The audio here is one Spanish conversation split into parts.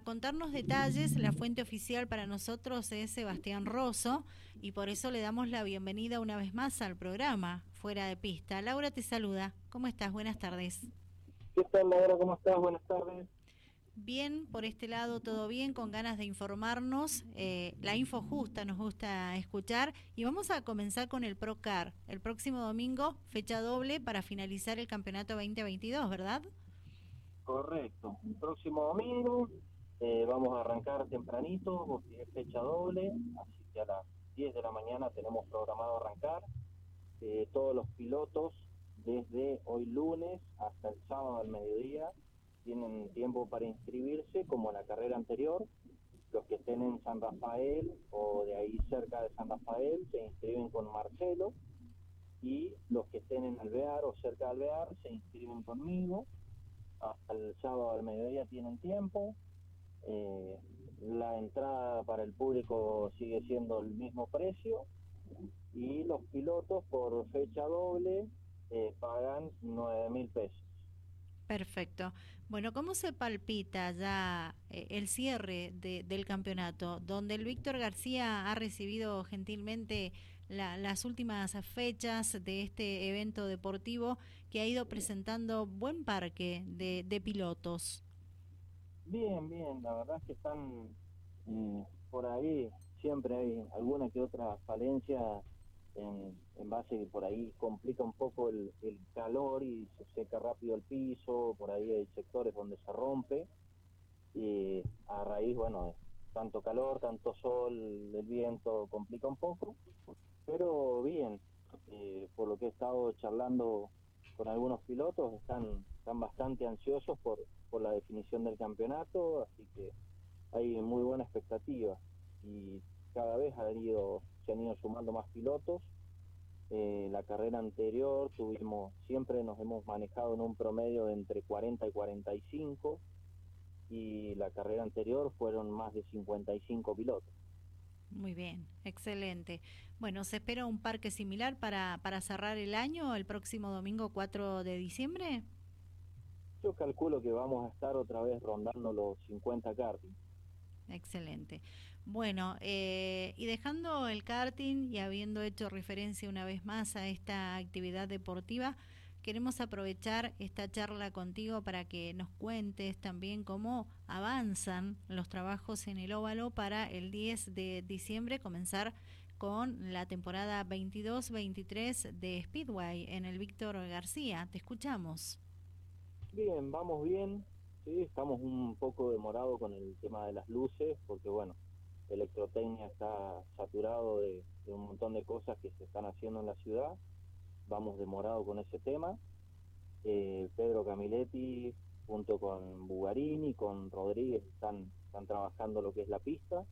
para contarnos detalles, la fuente oficial para nosotros es Sebastián Rosso y por eso le damos la bienvenida una vez más al programa Fuera de Pista. Laura te saluda. ¿Cómo estás? Buenas tardes. ¿Qué tal, Laura? ¿Cómo estás? Buenas tardes. Bien, por este lado todo bien, con ganas de informarnos. Eh, la info justa nos gusta escuchar. Y vamos a comenzar con el Procar. El próximo domingo, fecha doble para finalizar el campeonato 2022, ¿verdad? Correcto. El próximo domingo eh, vamos a arrancar tempranito porque es fecha doble. Así que a las 10 de la mañana tenemos programado arrancar. Eh, todos los pilotos desde hoy lunes hasta el sábado al mediodía tienen tiempo para inscribirse como la carrera anterior. Los que estén en San Rafael o de ahí cerca de San Rafael se inscriben con Marcelo y los que estén en Alvear o cerca de Alvear se inscriben conmigo. Hasta el sábado al mediodía tienen tiempo. Eh, la entrada para el público sigue siendo el mismo precio y los pilotos por fecha doble eh, pagan 9 mil pesos. Perfecto. Bueno, ¿cómo se palpita ya eh, el cierre del campeonato, donde el Víctor García ha recibido gentilmente las últimas fechas de este evento deportivo que ha ido presentando buen parque de, pilotos? Bien, bien, la verdad es que están eh, por ahí, siempre hay alguna que otra falencia en, base que por ahí complica un poco el, calor y se seca rápido el piso, por ahí hay sectores donde se rompe y a raíz, bueno, tanto calor, tanto sol, el viento complica un poco, pero bien, eh, por lo que he estado charlando con algunos pilotos, están, están bastante ansiosos por, por la definición del campeonato, así que hay muy buena expectativa y cada vez ha ido se han ido sumando más pilotos. Eh, la carrera anterior tuvimos, siempre nos hemos manejado en un promedio de entre 40 y 45 y la carrera anterior fueron más de 55 pilotos. Muy bien, excelente. Bueno, ¿se espera un parque similar para, para cerrar el año el próximo domingo 4 de diciembre? Yo calculo que vamos a estar otra vez rondando los 50 karting. Excelente. Bueno, eh, y dejando el karting y habiendo hecho referencia una vez más a esta actividad deportiva, queremos aprovechar esta charla contigo para que nos cuentes también cómo avanzan los trabajos en el óvalo para el 10 de diciembre comenzar con la temporada 22-23 de Speedway en el Víctor García. Te escuchamos. Bien, vamos bien. Sí, estamos un poco demorados con el tema de las luces, porque bueno, Electrotecnia está saturado de, un montón de cosas que se están haciendo en la ciudad. Vamos demorado con ese tema. Eh, Pedro Camiletti, junto con Bugarini, con Rodríguez, están, están trabajando lo que es la pista.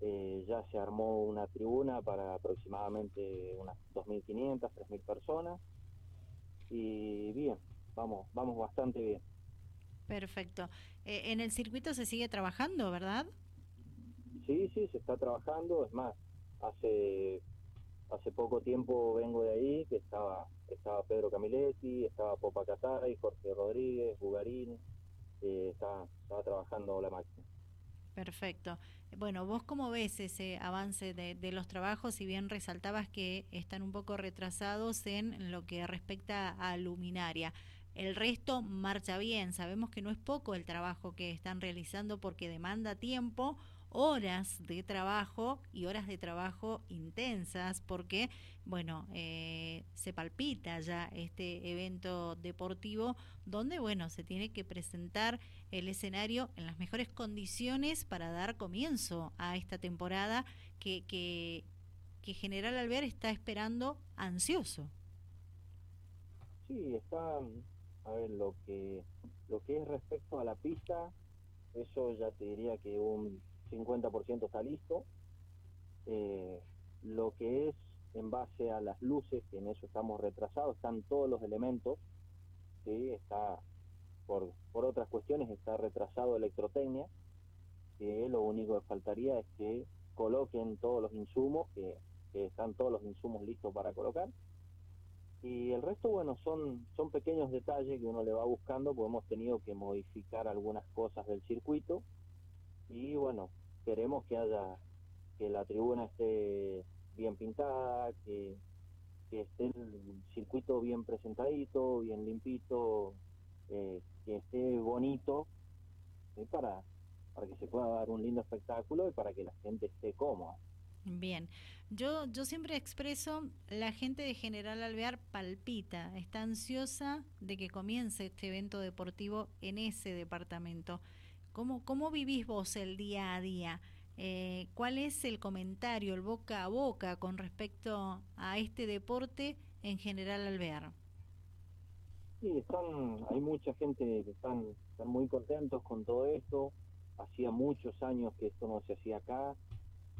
Eh, ya se armó una tribuna para aproximadamente unas 2.500, 3.000 personas. Y bien, vamos, vamos bastante bien. Perfecto. Eh, en el circuito se sigue trabajando, ¿verdad? Sí, sí, se está trabajando. Es más, hace hace poco tiempo vengo de ahí, que estaba estaba Pedro Camiletti, estaba Popa y Jorge Rodríguez, Bugarín, eh, estaba, trabajando la máquina. Perfecto. Bueno, vos cómo ves ese avance de, de, los trabajos, si bien resaltabas que están un poco retrasados en lo que respecta a luminaria. El resto marcha bien. Sabemos que no es poco el trabajo que están realizando porque demanda tiempo, horas de trabajo y horas de trabajo intensas porque, bueno, eh, se palpita ya este evento deportivo donde, bueno, se tiene que presentar el escenario en las mejores condiciones para dar comienzo a esta temporada que, que, que General Alvear está esperando ansioso. Sí, está a ver, lo que, lo que es respecto a la pista, eso ya te diría que un 50% está listo. Eh, lo que es en base a las luces, que en eso estamos retrasados, están todos los elementos, ¿sí? está por, por otras cuestiones está retrasado electrotecnia, que lo único que faltaría es que coloquen todos los insumos, que están todos los insumos listos para colocar, y el resto, bueno, son, son pequeños detalles que uno le va buscando, porque hemos tenido que modificar algunas cosas del circuito, que haya que la tribuna esté bien pintada, que, esté el circuito bien presentadito, bien limpito, eh, que esté bonito eh, para, para que se pueda dar un lindo espectáculo y para que la gente esté cómoda. Bien, yo, yo siempre expreso, la gente de General Alvear palpita, está ansiosa de que comience este evento deportivo en ese departamento. ¿Cómo, cómo vivís vos el día a día? Eh, ¿Cuál es el comentario, el boca a boca con respecto a este deporte en General Alvear? Sí, están, hay mucha gente que están, están muy contentos con todo esto. Hacía muchos años que esto no se hacía acá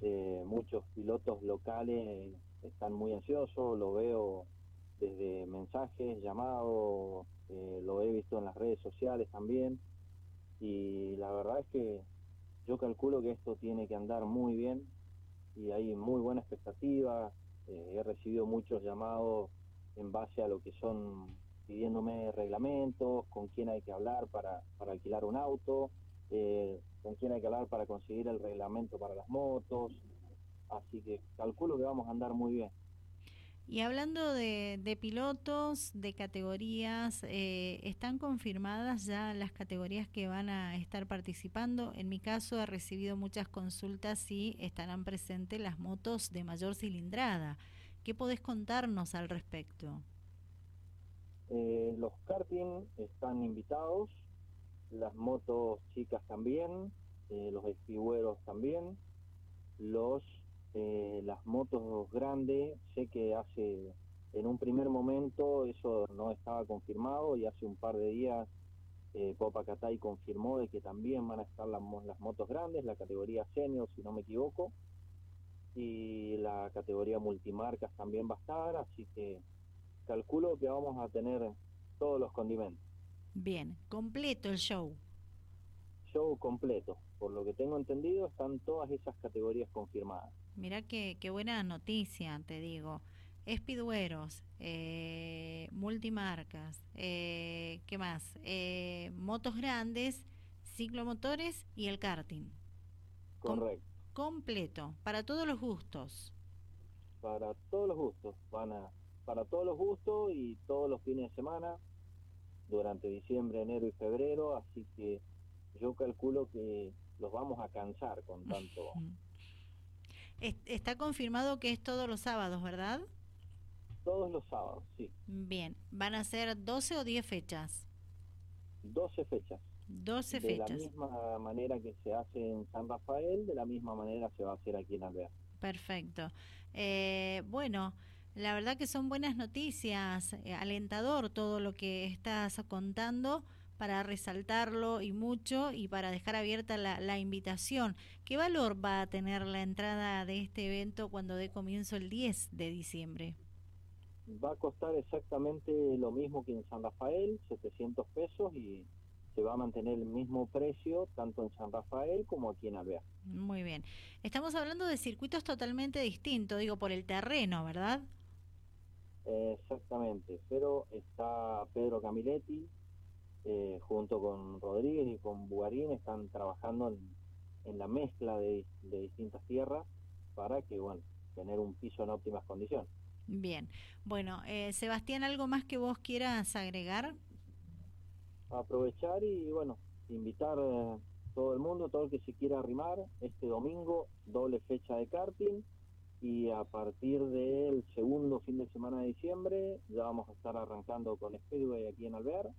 eh, muchos pilotos locales están muy ansiosos, lo veo desde mensajes, llamados, eh, lo he visto en las redes sociales también y la verdad es que yo calculo que esto tiene que andar muy bien y hay muy buena expectativa, eh, he recibido muchos llamados en base a lo que son pidiéndome reglamentos, con quién hay que hablar para, para alquilar un auto, eh, con quién hay que hablar para conseguir el reglamento para las motos, así que calculo que vamos a andar muy bien. Y hablando de, pilotos, de categorías, eh, ¿están confirmadas ya las categorías que van a estar participando? En mi caso he recibido muchas consultas si estarán presentes las motos de mayor cilindrada. ¿Qué podés contarnos al respecto? Eh, los karting están invitados, las motos chicas también, eh, los espigüeros también, los eh, las motos grandes, sé que hace en un primer momento eso no estaba confirmado y hace un par de días eh, Popacatay confirmó de que también van a estar las, las motos grandes, la categoría senior si no me equivoco, y la categoría multimarcas también va a estar, así que calculo que vamos a tener todos los condimentos. Bien, completo el show. Show completo. Por lo que tengo entendido, están todas esas categorías confirmadas. Mira qué, qué buena noticia, te digo. Espidueros, eh, multimarcas, eh, ¿qué más? Eh, motos grandes, ciclomotores y el karting. Correcto. completo, para todos los gustos. Para todos los gustos, van a, para todos los gustos y todos los fines de semana durante diciembre, enero y febrero, así que yo calculo que los vamos a cansar con tanto. Está confirmado que es todos los sábados, ¿verdad? Todos los sábados, sí. Bien, ¿van a ser 12 o 10 fechas? 12 fechas. 12 fechas. De la misma manera que se hace en San Rafael, de la misma manera se va a hacer aquí en Alvear. Perfecto. Eh, bueno, la verdad que son buenas noticias, eh, alentador todo lo que estás contando para resaltarlo y mucho y para dejar abierta la, la, invitación. ¿Qué valor va a tener la entrada de este evento cuando dé comienzo el 10 de diciembre? Va a costar exactamente lo mismo que en San Rafael, 700 pesos y se va a mantener el mismo precio tanto en San Rafael como aquí en Alvear. Muy bien. Estamos hablando de circuitos totalmente distintos, digo, por el terreno, ¿verdad? exactamente, pero está Pedro Camiletti, eh, junto con Rodríguez y con Bugarín, están trabajando en, la mezcla de, distintas tierras para que, bueno, tener un piso en óptimas condiciones. Bien, bueno, eh, Sebastián, ¿algo más que vos quieras agregar? Aprovechar y, bueno, invitar a eh, todo el mundo, todo el que se quiera arrimar, este domingo, doble fecha de karting, y a partir del segundo fin de semana de diciembre ya vamos a estar arrancando con Speedway aquí en Alvear,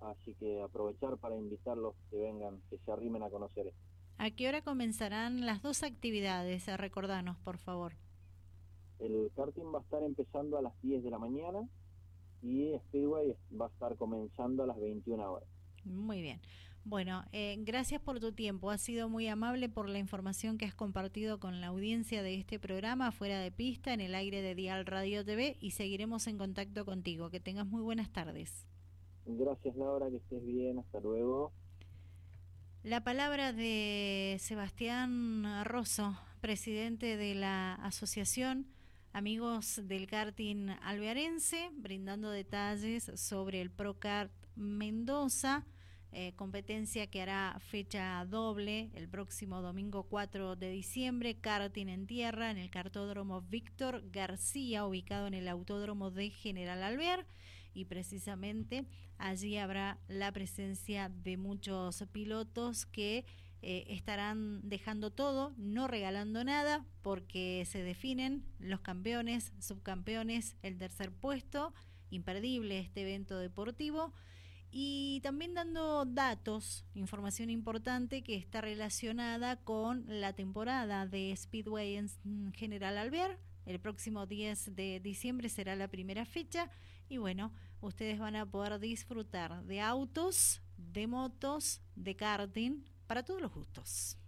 así que aprovechar para invitarlos que vengan, que se arrimen a conocer esto. ¿A qué hora comenzarán las dos actividades? Recordanos, por favor. El karting va a estar empezando a las 10 de la mañana y Speedway va a estar comenzando a las 21 horas. Muy bien. Bueno, eh, gracias por tu tiempo. Has sido muy amable por la información que has compartido con la audiencia de este programa fuera de pista en el aire de Dial Radio TV y seguiremos en contacto contigo. Que tengas muy buenas tardes. Gracias Laura, que estés bien. Hasta luego. La palabra de Sebastián Rosso, presidente de la asociación Amigos del Karting Alvearense, brindando detalles sobre el Procart Mendoza eh, competencia que hará fecha doble el próximo domingo 4 de diciembre, karting en tierra en el cartódromo Víctor García, ubicado en el autódromo de General Alvear y precisamente allí habrá la presencia de muchos pilotos que eh, estarán dejando todo, no regalando nada, porque se definen los campeones, subcampeones, el tercer puesto, imperdible este evento deportivo y también dando datos, información importante que está relacionada con la temporada de Speedway en General Alvear. El próximo 10 de diciembre será la primera fecha y bueno, ustedes van a poder disfrutar de autos, de motos, de karting, para todos los gustos.